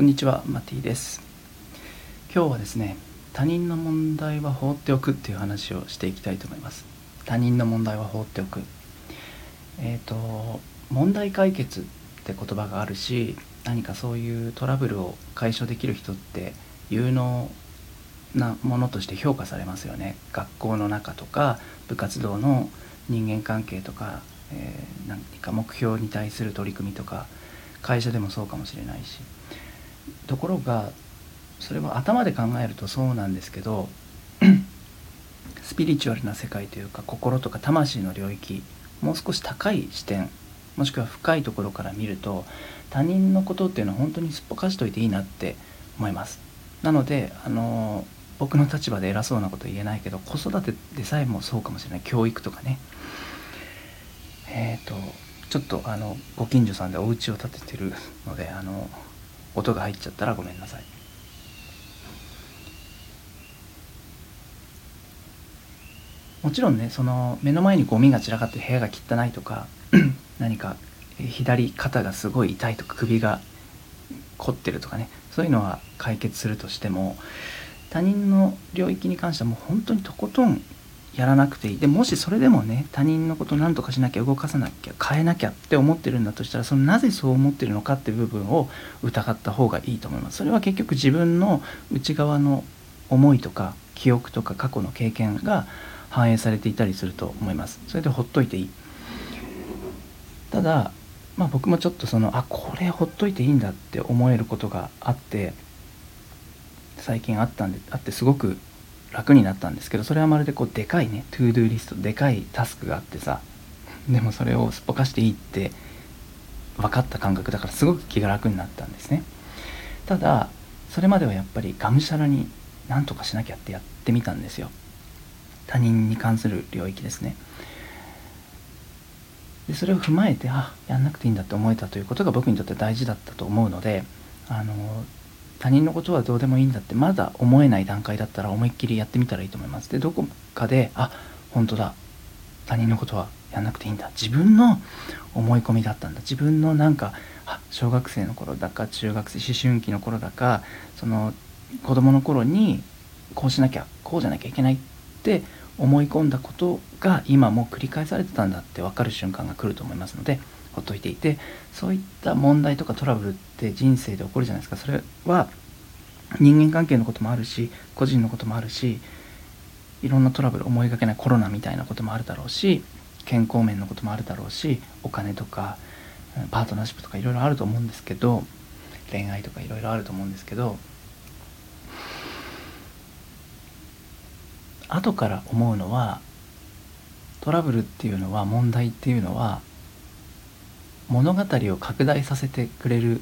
こんにちはマティです。今日はですね他人の問題は放っておくっていう話をしていきたいと思います。他人の問題は放っておく。えっ、ー、と問題解決って言葉があるし何かそういうトラブルを解消できる人って有能なものとして評価されますよね。学校の中とか部活動の人間関係とか、えー、何か目標に対する取り組みとか会社でもそうかもしれないし。ところがそれは頭で考えるとそうなんですけど スピリチュアルな世界というか心とか魂の領域もう少し高い視点もしくは深いところから見ると他人のことっていうのは本当にすっぽかしといていいなって思います。なのであの僕の立場で偉そうなこと言えないけど子育てでさえもそうかもしれない。教育とかね。えっ、ー、とちょっとあのご近所さんでお家を建ててるのであの音が入っちゃったらごめんなさい。もちろんねその目の前にゴミが散らかって部屋が汚いとか 何か左肩がすごい痛いとか首が凝ってるとかねそういうのは解決するとしても他人の領域に関してはもう本当にとことんやらなくていい。でもしそれでもね他人のこと何とかしなきゃ動かさなきゃ変えなきゃって思ってるんだとしたらそのなぜそう思ってるのかって部分を疑った方がいいと思います。それは結局自分の内側の思いとか記憶とか過去の経験が反映されていたりすると思います。それでほっといていい。ただまあ僕もちょっとそのあこれほっといていいんだって思えることがあって最近あったんであってすごく楽になったんですけどそれはまるでこうでかいね to do list でかいタスクがあってさ でもそれをすっぽかしていいって分かった感覚だからすごく気が楽になったんですね。ただそれまではやっぱりがむしゃらに何とかしなきゃってやってみたんですよ。他人に関する領域ですね。でそれを踏まえてあやんなくていいんだって思えたということが僕にとって大事だったと思うのであの他人のことはどうでもいいんだってまだ思えない段階だったら思いっきりやってみたらいいと思います。でどこかであ本当だ。他人のことはやんなくていいんだ。自分の思い込みだったんだ。自分のなんか小学生の頃だか中学生思春期の頃だかその子供の頃にこうしなきゃこうじゃなきゃいけないって思い込んだことが今も繰り返されてたんだって分かる瞬間が来ると思いますのでほっといていてそういった問題とかトラブルって人生で起こるじゃないですか。それは人間関係のこともあるし個人のこともあるしいろんなトラブル思いがけないコロナみたいなこともあるだろうし健康面のこともあるだろうしお金とかパートナーシップとかいろいろあると思うんですけど恋愛とかいろいろあると思うんですけど後から思うのはトラブルっていうのは問題っていうのは物語を拡大させてくれる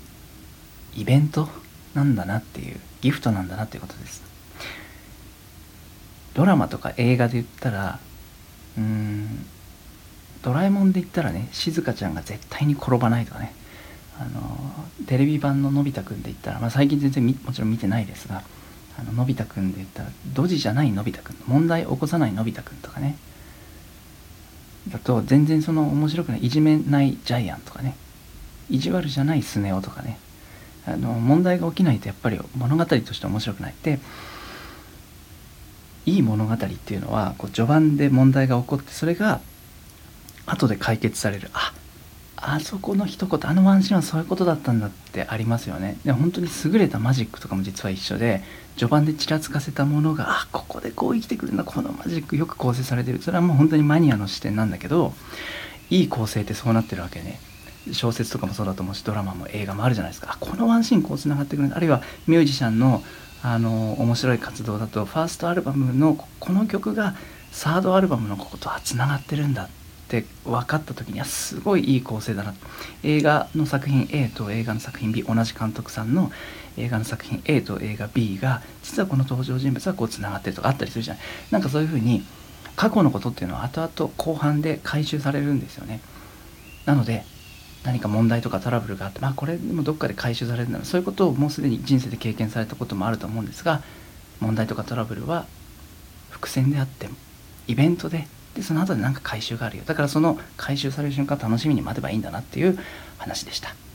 イベントなんだなっていうギフトなんだなっていうことです。ドラマとか映画で言ったらうーんドラえもんで言ったらね静香ちゃんが絶対に転ばないとかね。あのテレビ版ののび太くんで言ったら、まあ、最近全然もちろん見てないですがあののび太くんで言ったらドジじゃないのび太くん問題起こさないのび太くんとかね。だと全然その面白くないいじめないジャイアンとかね。意地悪じゃないスネ夫とかね。あの問題が起きないとやっぱり物語として面白くない。っていい物語っていうのはこう序盤で問題が起こってそれが後で解決される。ああそこの一言あのワンシーンはそういうことだったんだってありますよね。で本当に優れたマジックとかも実は一緒で序盤でちらつかせたものがあここでこう生きてくるんだこのマジックよく構成されてる。それはもう本当にマニアの視点なんだけどいい構成ってそうなってるわけね。小説とかもそうだと思うしドラマも映画もあるじゃないですか。このワンシーンこうつながってくるあるいはミュージシャンのあの面白い活動だとファーストアルバムのこの曲がサードアルバムのこことはつながってるんだって。分かった時にはすごいいい構成だな。映画の作品 A と映画の作品 B 同じ監督さんの映画の作品 A と映画 B が実はこの登場人物はこうつながってるとかあったりするじゃない。なんかそういうふうに過去のことっていうのは後々後半で回収されるんですよね。なので何か問題とかトラブルがあってまあこれでもどっかで回収されるな。らそういうことをもうすでに人生で経験されたこともあると思うんですが問題とかトラブルは伏線であってもイベントででその後で何か回収があるよだからその回収される瞬間楽しみに待てばいいんだなっていう話でした。